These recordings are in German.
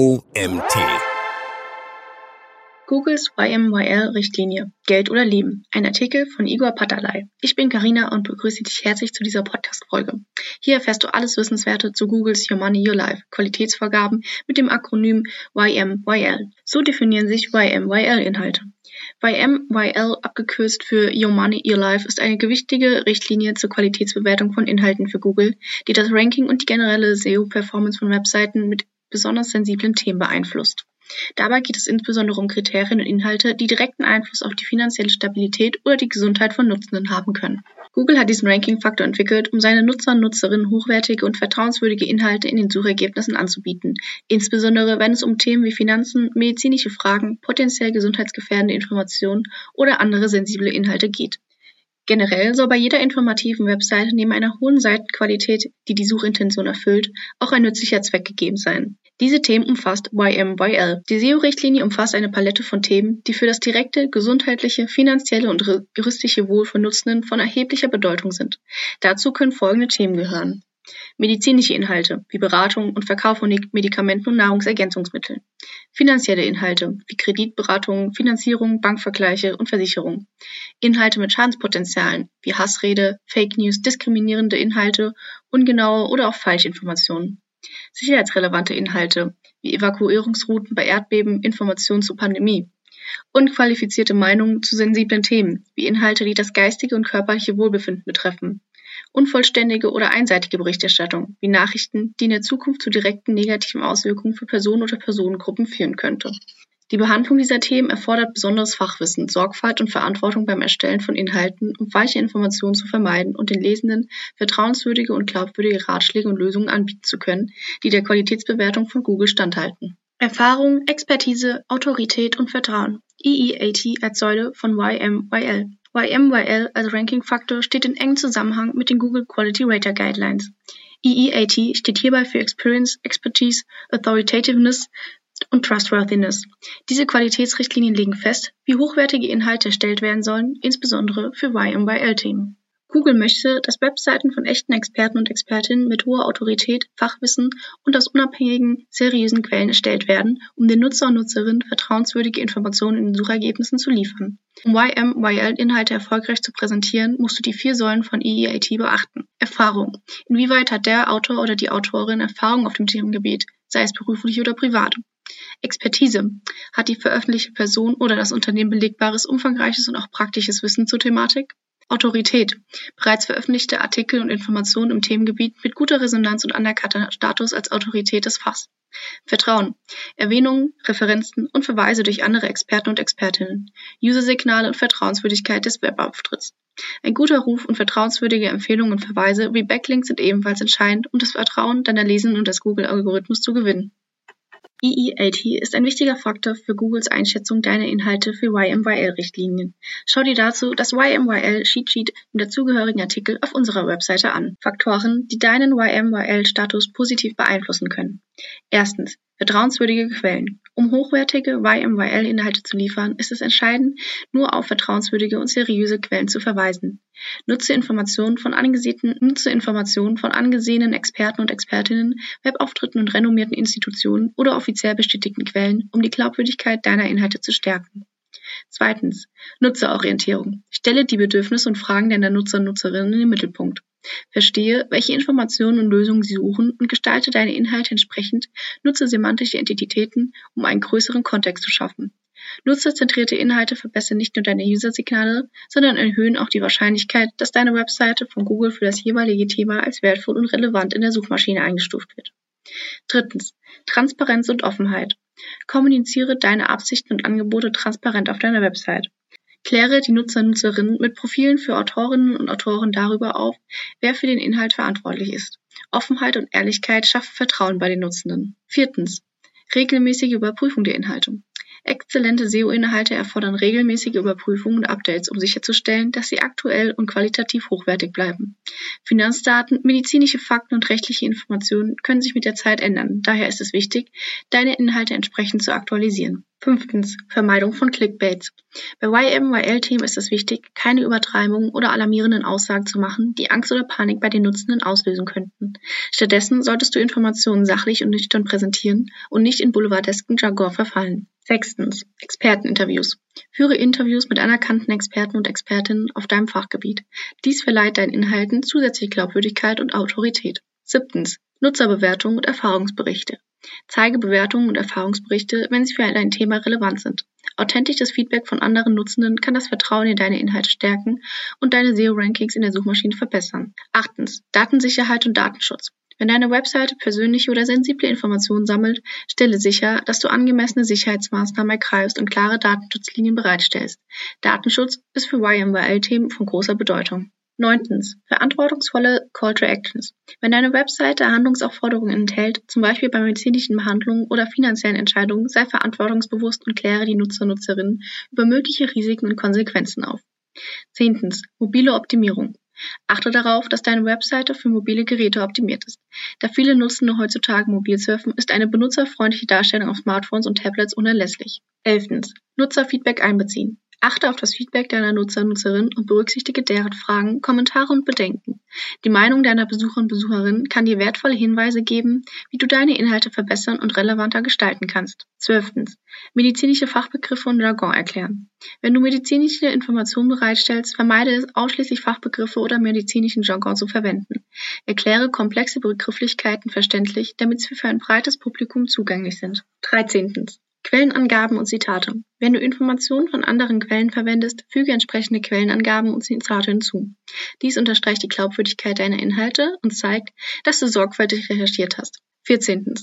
OMT. Googles YMYL-Richtlinie Geld oder Leben. Ein Artikel von Igor Patalay. Ich bin Karina und begrüße dich herzlich zu dieser Podcast-Folge. Hier erfährst du alles Wissenswerte zu Googles Your Money, Your Life Qualitätsvorgaben mit dem Akronym YMYL. So definieren sich YMYL-Inhalte. YMYL, abgekürzt für Your Money, Your Life, ist eine gewichtige Richtlinie zur Qualitätsbewertung von Inhalten für Google, die das Ranking und die generelle SEO-Performance von Webseiten mit besonders sensiblen Themen beeinflusst. Dabei geht es insbesondere um Kriterien und Inhalte, die direkten Einfluss auf die finanzielle Stabilität oder die Gesundheit von Nutzenden haben können. Google hat diesen Ranking-Faktor entwickelt, um seine Nutzer und Nutzerinnen hochwertige und vertrauenswürdige Inhalte in den Suchergebnissen anzubieten, insbesondere wenn es um Themen wie Finanzen, medizinische Fragen, potenziell gesundheitsgefährdende Informationen oder andere sensible Inhalte geht. Generell soll bei jeder informativen Webseite neben einer hohen Seitenqualität, die die Suchintention erfüllt, auch ein nützlicher Zweck gegeben sein. Diese Themen umfasst YMYL. Die SEO-Richtlinie umfasst eine Palette von Themen, die für das direkte, gesundheitliche, finanzielle und juristische Wohl von Nutzenden von erheblicher Bedeutung sind. Dazu können folgende Themen gehören. Medizinische Inhalte wie Beratung und Verkauf von Medikamenten und Nahrungsergänzungsmitteln. Finanzielle Inhalte wie Kreditberatung, Finanzierung, Bankvergleiche und Versicherung. Inhalte mit Schadenspotenzialen wie Hassrede, Fake News, diskriminierende Inhalte, ungenaue oder auch Falschinformationen. Sicherheitsrelevante Inhalte wie Evakuierungsrouten bei Erdbeben, Informationen zur Pandemie. Unqualifizierte Meinungen zu sensiblen Themen wie Inhalte, die das geistige und körperliche Wohlbefinden betreffen unvollständige oder einseitige Berichterstattung, wie Nachrichten, die in der Zukunft zu direkten negativen Auswirkungen für Personen oder Personengruppen führen könnte. Die Behandlung dieser Themen erfordert besonderes Fachwissen, Sorgfalt und Verantwortung beim Erstellen von Inhalten, um falsche Informationen zu vermeiden und den Lesenden vertrauenswürdige und glaubwürdige Ratschläge und Lösungen anbieten zu können, die der Qualitätsbewertung von Google standhalten. Erfahrung, Expertise, Autorität und Vertrauen. EEAT als Säule von YMYL. YMYL als Ranking-Faktor steht in engem Zusammenhang mit den Google Quality Rater Guidelines. EEAT steht hierbei für Experience, Expertise, Authoritativeness und Trustworthiness. Diese Qualitätsrichtlinien legen fest, wie hochwertige Inhalte erstellt werden sollen, insbesondere für YMYL-Themen. Google möchte, dass Webseiten von echten Experten und Expertinnen mit hoher Autorität, Fachwissen und aus unabhängigen, seriösen Quellen erstellt werden, um den Nutzer und Nutzerinnen vertrauenswürdige Informationen in den Suchergebnissen zu liefern. Um YMYL-Inhalte erfolgreich zu präsentieren, musst du die vier Säulen von EEAT beachten. Erfahrung. Inwieweit hat der Autor oder die Autorin Erfahrung auf dem Themengebiet, sei es beruflich oder privat? Expertise. Hat die veröffentlichte Person oder das Unternehmen belegbares, umfangreiches und auch praktisches Wissen zur Thematik? Autorität. Bereits veröffentlichte Artikel und Informationen im Themengebiet mit guter Resonanz und anerkannter Status als Autorität des Fachs. Vertrauen. Erwähnungen, Referenzen und Verweise durch andere Experten und Expertinnen. User-Signale und Vertrauenswürdigkeit des Webauftritts. Ein guter Ruf und vertrauenswürdige Empfehlungen und Verweise wie Backlinks sind ebenfalls entscheidend, um das Vertrauen deiner Lesenden und des Google-Algorithmus zu gewinnen. EEAT ist ein wichtiger Faktor für Googles Einschätzung deiner Inhalte für YMYL-Richtlinien. Schau dir dazu das YMYL Cheat Sheet im dazugehörigen Artikel auf unserer Webseite an. Faktoren, die deinen YMYL-Status positiv beeinflussen können. Erstens. Vertrauenswürdige Quellen. Um hochwertige YMYL-Inhalte zu liefern, ist es entscheidend, nur auf vertrauenswürdige und seriöse Quellen zu verweisen. Nutze Informationen von angesehenen, nutze Informationen von angesehenen Experten und Expertinnen, Webauftritten und renommierten Institutionen oder offiziell bestätigten Quellen, um die Glaubwürdigkeit deiner Inhalte zu stärken. Zweitens. Nutzerorientierung. Stelle die Bedürfnisse und Fragen deiner Nutzer und Nutzerinnen in den Mittelpunkt. Verstehe, welche Informationen und Lösungen sie suchen und gestalte deine Inhalte entsprechend, nutze semantische Entitäten, um einen größeren Kontext zu schaffen. Nutzerzentrierte Inhalte verbessern nicht nur deine User-Signale, sondern erhöhen auch die Wahrscheinlichkeit, dass deine Webseite von Google für das jeweilige Thema als wertvoll und relevant in der Suchmaschine eingestuft wird. Drittens. Transparenz und Offenheit. Kommuniziere deine Absichten und Angebote transparent auf deiner Website. Kläre die Nutzer und Nutzerinnen mit Profilen für Autorinnen und Autoren darüber auf, wer für den Inhalt verantwortlich ist. Offenheit und Ehrlichkeit schaffen Vertrauen bei den Nutzenden. Viertens. Regelmäßige Überprüfung der Inhalte. Exzellente SEO-Inhalte erfordern regelmäßige Überprüfungen und Updates, um sicherzustellen, dass sie aktuell und qualitativ hochwertig bleiben. Finanzdaten, medizinische Fakten und rechtliche Informationen können sich mit der Zeit ändern. Daher ist es wichtig, deine Inhalte entsprechend zu aktualisieren. Fünftens. Vermeidung von Clickbaits. Bei YMYL-Themen ist es wichtig, keine Übertreibungen oder alarmierenden Aussagen zu machen, die Angst oder Panik bei den Nutzenden auslösen könnten. Stattdessen solltest du Informationen sachlich und nüchtern präsentieren und nicht in boulevardesken Jargon verfallen. Sechstens. Experteninterviews. Führe Interviews mit anerkannten Experten und Expertinnen auf deinem Fachgebiet. Dies verleiht deinen Inhalten zusätzliche Glaubwürdigkeit und Autorität. Siebtens. Nutzerbewertungen und Erfahrungsberichte. Zeige Bewertungen und Erfahrungsberichte, wenn sie für dein Thema relevant sind. Authentisches Feedback von anderen Nutzenden kann das Vertrauen in deine Inhalte stärken und deine SEO-Rankings in der Suchmaschine verbessern. Achtens. Datensicherheit und Datenschutz. Wenn deine Webseite persönliche oder sensible Informationen sammelt, stelle sicher, dass du angemessene Sicherheitsmaßnahmen ergreifst und klare Datenschutzlinien bereitstellst. Datenschutz ist für YMYL-Themen von großer Bedeutung. Neuntens. Verantwortungsvolle Call to Actions. Wenn deine Webseite Handlungsaufforderungen enthält, zum Beispiel bei medizinischen Behandlungen oder finanziellen Entscheidungen, sei verantwortungsbewusst und kläre die Nutzer Nutzerinnen über mögliche Risiken und Konsequenzen auf. Zehntens. Mobile Optimierung. Achte darauf, dass deine Webseite für mobile Geräte optimiert ist. Da viele Nutzende heutzutage mobil surfen, ist eine benutzerfreundliche Darstellung auf Smartphones und Tablets unerlässlich. Elftens. Nutzerfeedback einbeziehen. Achte auf das Feedback deiner Nutzer und Nutzerinnen und berücksichtige deren Fragen, Kommentare und Bedenken. Die Meinung deiner Besucher und Besucherinnen kann dir wertvolle Hinweise geben, wie du deine Inhalte verbessern und relevanter gestalten kannst. Zwölftens. Medizinische Fachbegriffe und Jargon erklären. Wenn du medizinische Informationen bereitstellst, vermeide es, ausschließlich Fachbegriffe oder medizinischen Jargon zu verwenden. Erkläre komplexe Begrifflichkeiten verständlich, damit sie für ein breites Publikum zugänglich sind. Dreizehntens. Quellenangaben und Zitate. Wenn du Informationen von anderen Quellen verwendest, füge entsprechende Quellenangaben und Zitate hinzu. Dies unterstreicht die Glaubwürdigkeit deiner Inhalte und zeigt, dass du sorgfältig recherchiert hast. 14.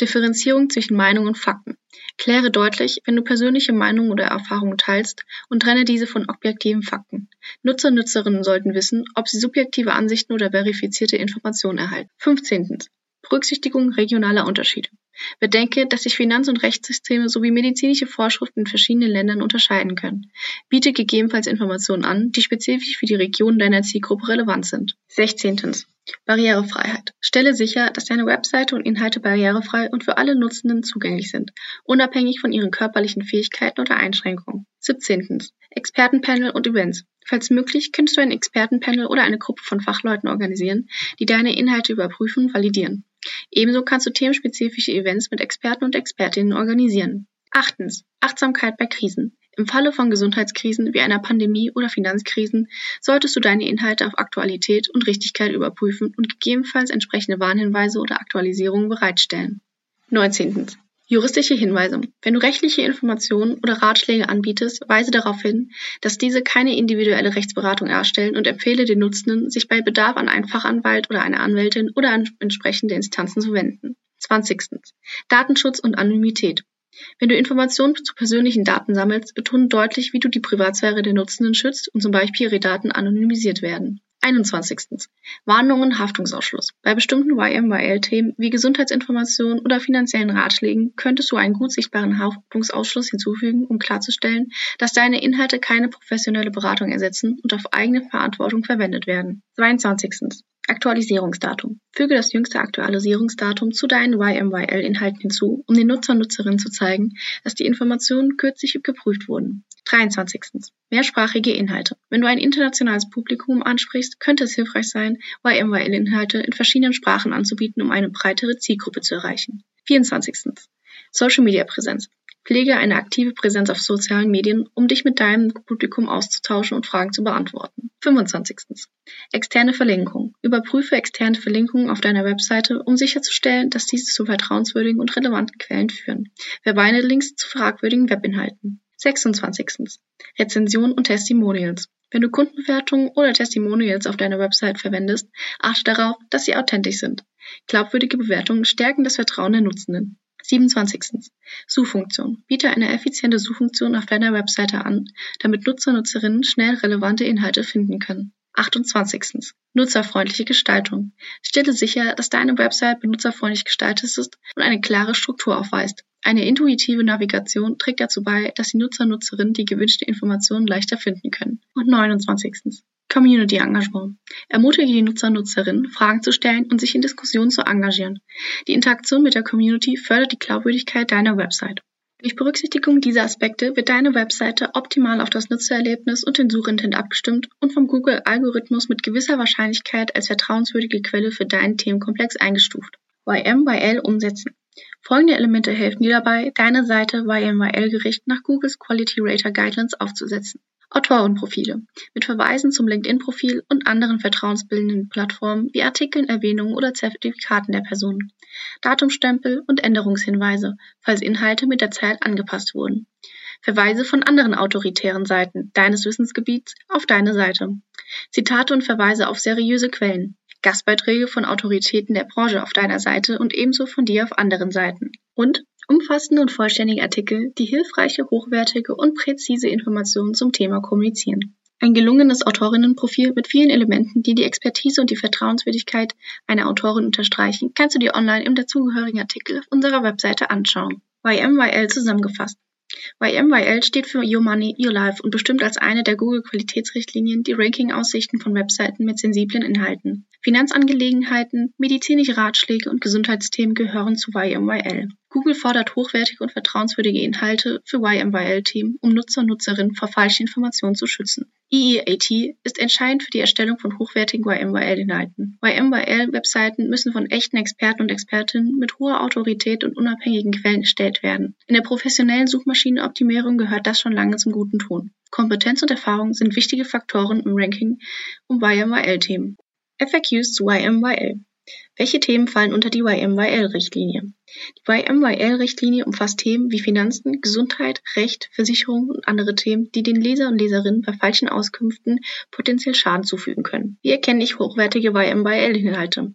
Differenzierung zwischen Meinung und Fakten. Kläre deutlich, wenn du persönliche Meinungen oder Erfahrungen teilst und trenne diese von objektiven Fakten. Nutzer und Nutzerinnen sollten wissen, ob sie subjektive Ansichten oder verifizierte Informationen erhalten. 15. Berücksichtigung regionaler Unterschiede. Bedenke, dass sich Finanz- und Rechtssysteme sowie medizinische Vorschriften in verschiedenen Ländern unterscheiden können. Biete gegebenenfalls Informationen an, die spezifisch für die Region deiner Zielgruppe relevant sind. 16. Barrierefreiheit. Stelle sicher, dass deine Webseite und Inhalte barrierefrei und für alle Nutzenden zugänglich sind, unabhängig von ihren körperlichen Fähigkeiten oder Einschränkungen. 17. Expertenpanel und Events. Falls möglich, könntest du ein Expertenpanel oder eine Gruppe von Fachleuten organisieren, die deine Inhalte überprüfen und validieren. Ebenso kannst du themenspezifische Events mit Experten und Expertinnen organisieren. Achtens. Achtsamkeit bei Krisen. Im Falle von Gesundheitskrisen wie einer Pandemie oder Finanzkrisen solltest du deine Inhalte auf Aktualität und Richtigkeit überprüfen und gegebenenfalls entsprechende Warnhinweise oder Aktualisierungen bereitstellen. 19. Juristische Hinweise. Wenn du rechtliche Informationen oder Ratschläge anbietest, weise darauf hin, dass diese keine individuelle Rechtsberatung erstellen und empfehle den Nutzenden, sich bei Bedarf an einen Fachanwalt oder eine Anwältin oder an entsprechende Instanzen zu wenden. 20. Datenschutz und Anonymität. Wenn du Informationen zu persönlichen Daten sammelst, betone deutlich, wie du die Privatsphäre der Nutzenden schützt und zum Beispiel ihre Daten anonymisiert werden. 21. Warnungen Haftungsausschluss. Bei bestimmten YMYL-Themen wie Gesundheitsinformationen oder finanziellen Ratschlägen könntest du einen gut sichtbaren Haftungsausschluss hinzufügen, um klarzustellen, dass deine Inhalte keine professionelle Beratung ersetzen und auf eigene Verantwortung verwendet werden. 22. Aktualisierungsdatum. Füge das jüngste Aktualisierungsdatum zu deinen YMYL-Inhalten hinzu, um den Nutzer und Nutzerinnen zu zeigen, dass die Informationen kürzlich geprüft wurden. 23. Mehrsprachige Inhalte. Wenn du ein internationales Publikum ansprichst, könnte es hilfreich sein, YMYL-Inhalte in verschiedenen Sprachen anzubieten, um eine breitere Zielgruppe zu erreichen. 24. Social Media Präsenz. Pflege eine aktive Präsenz auf sozialen Medien, um dich mit deinem Publikum auszutauschen und Fragen zu beantworten. 25. Externe Verlinkung. Überprüfe externe Verlinkungen auf deiner Webseite, um sicherzustellen, dass diese zu vertrauenswürdigen und relevanten Quellen führen. Verweine Links zu fragwürdigen Webinhalten. 26. Rezensionen und Testimonials. Wenn du Kundenbewertungen oder Testimonials auf deiner Website verwendest, achte darauf, dass sie authentisch sind. Glaubwürdige Bewertungen stärken das Vertrauen der Nutzenden. 27. Suchfunktion. Biete eine effiziente Suchfunktion auf deiner Webseite an, damit Nutzer Nutzerinnen schnell relevante Inhalte finden können. 28. Nutzerfreundliche Gestaltung. Stelle sicher, dass deine Website benutzerfreundlich gestaltet ist und eine klare Struktur aufweist. Eine intuitive Navigation trägt dazu bei, dass die Nutzer und Nutzerinnen die gewünschten Informationen leichter finden können. Und 29. Community Engagement. Ermutige die Nutzer und Nutzerinnen, Fragen zu stellen und sich in Diskussionen zu engagieren. Die Interaktion mit der Community fördert die Glaubwürdigkeit deiner Website. Durch Berücksichtigung dieser Aspekte wird deine Webseite optimal auf das Nutzererlebnis und den Suchintent abgestimmt und vom Google-Algorithmus mit gewisser Wahrscheinlichkeit als vertrauenswürdige Quelle für deinen Themenkomplex eingestuft. YMYL umsetzen. Folgende Elemente helfen dir dabei, deine Seite YMYL-gerecht nach Googles Quality Rater Guidelines aufzusetzen. Autorenprofile mit Verweisen zum LinkedIn-Profil und anderen vertrauensbildenden Plattformen wie Artikeln, Erwähnungen oder Zertifikaten der Person. Datumstempel und Änderungshinweise, falls Inhalte mit der Zeit angepasst wurden. Verweise von anderen autoritären Seiten deines Wissensgebiets auf deine Seite. Zitate und Verweise auf seriöse Quellen. Gastbeiträge von Autoritäten der Branche auf deiner Seite und ebenso von dir auf anderen Seiten. Und Umfassende und vollständige Artikel, die hilfreiche, hochwertige und präzise Informationen zum Thema kommunizieren. Ein gelungenes Autorinnenprofil mit vielen Elementen, die die Expertise und die Vertrauenswürdigkeit einer Autorin unterstreichen, kannst du dir online im dazugehörigen Artikel auf unserer Webseite anschauen. YMYL zusammengefasst. YMYL steht für Your Money, Your Life und bestimmt als eine der Google-Qualitätsrichtlinien die Ranking-Aussichten von Webseiten mit sensiblen Inhalten. Finanzangelegenheiten, medizinische Ratschläge und Gesundheitsthemen gehören zu YMYL. Google fordert hochwertige und vertrauenswürdige Inhalte für YMYL-Team, um Nutzer und Nutzerinnen vor falschen Informationen zu schützen. EEAT ist entscheidend für die Erstellung von hochwertigen YMYL-Inhalten. YMYL-Webseiten müssen von echten Experten und Expertinnen mit hoher Autorität und unabhängigen Quellen erstellt werden. In der professionellen Suchmaschinenoptimierung gehört das schon lange zum guten Ton. Kompetenz und Erfahrung sind wichtige Faktoren im Ranking um YMYL-Themen. FAQs zu YMYL welche Themen fallen unter die YMYL-Richtlinie? Die YMYL-Richtlinie umfasst Themen wie Finanzen, Gesundheit, Recht, Versicherung und andere Themen, die den Leser und Leserinnen bei falschen Auskünften potenziell Schaden zufügen können. Wie erkenne ich hochwertige YMYL-Inhalte?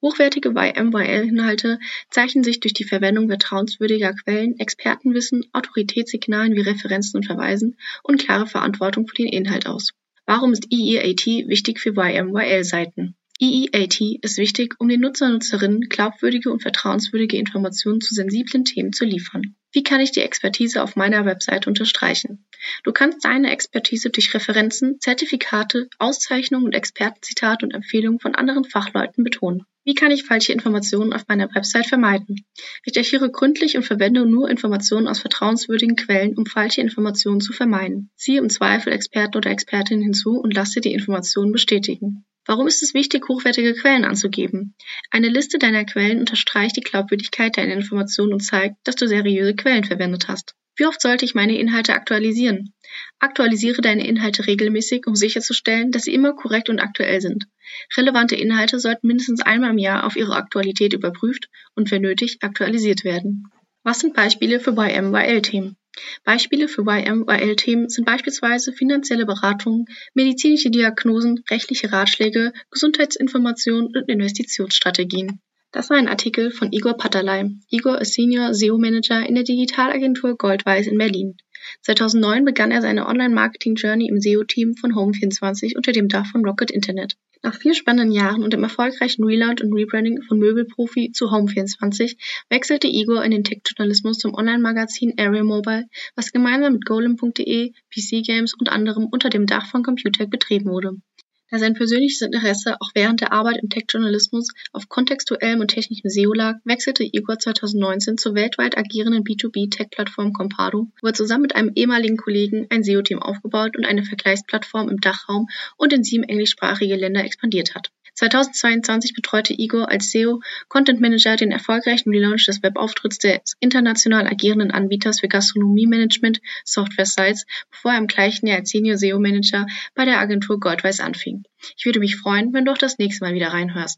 Hochwertige YMYL-Inhalte zeichnen sich durch die Verwendung vertrauenswürdiger Quellen, Expertenwissen, Autoritätssignalen wie Referenzen und Verweisen und klare Verantwortung für den Inhalt aus. Warum ist EEAT wichtig für YMYL-Seiten? EEAT ist wichtig, um den Nutzer und Nutzerinnen glaubwürdige und vertrauenswürdige Informationen zu sensiblen Themen zu liefern. Wie kann ich die Expertise auf meiner Webseite unterstreichen? Du kannst deine Expertise durch Referenzen, Zertifikate, Auszeichnungen und Expertenzitate und Empfehlungen von anderen Fachleuten betonen. Wie kann ich falsche Informationen auf meiner Website vermeiden? Recherchiere gründlich und verwende nur Informationen aus vertrauenswürdigen Quellen, um falsche Informationen zu vermeiden. Ziehe im Zweifel Experten oder Expertinnen hinzu und lasse die Informationen bestätigen. Warum ist es wichtig, hochwertige Quellen anzugeben? Eine Liste deiner Quellen unterstreicht die Glaubwürdigkeit deiner Informationen und zeigt, dass du seriöse Quellen verwendet hast. Wie oft sollte ich meine Inhalte aktualisieren? Aktualisiere deine Inhalte regelmäßig, um sicherzustellen, dass sie immer korrekt und aktuell sind. Relevante Inhalte sollten mindestens einmal im Jahr auf ihre Aktualität überprüft und wenn nötig aktualisiert werden. Was sind Beispiele für YMYL-Themen? Beispiele für YMYL-Themen sind beispielsweise finanzielle Beratungen, medizinische Diagnosen, rechtliche Ratschläge, Gesundheitsinformationen und Investitionsstrategien. Das war ein Artikel von Igor Patalay. Igor ist Senior SEO-Manager in der Digitalagentur Goldweiß in Berlin. 2009 begann er seine Online-Marketing-Journey im SEO-Team von Home24 unter dem Dach von Rocket Internet. Nach vier spannenden Jahren und dem erfolgreichen Relaunch und Rebranding von Möbelprofi zu Home24 wechselte Igor in den Tech-Journalismus zum Online-Magazin Area Mobile, was gemeinsam mit golem.de, PC Games und anderem unter dem Dach von Computec betrieben wurde. Da sein persönliches Interesse auch während der Arbeit im Tech-Journalismus auf kontextuellem und technischem SEO lag, wechselte Igor 2019 zur weltweit agierenden B2B-Tech-Plattform Compado, wo er zusammen mit einem ehemaligen Kollegen ein SEO-Team aufgebaut und eine Vergleichsplattform im Dachraum und in sieben englischsprachige Länder expandiert hat. 2022 betreute Igor als SEO Content Manager den erfolgreichen Relaunch des Webauftritts des international agierenden Anbieters für Gastronomie-Management Software Sites, bevor er im gleichen Jahr als Senior SEO Manager bei der Agentur Goldweiß anfing. Ich würde mich freuen, wenn du auch das nächste Mal wieder reinhörst.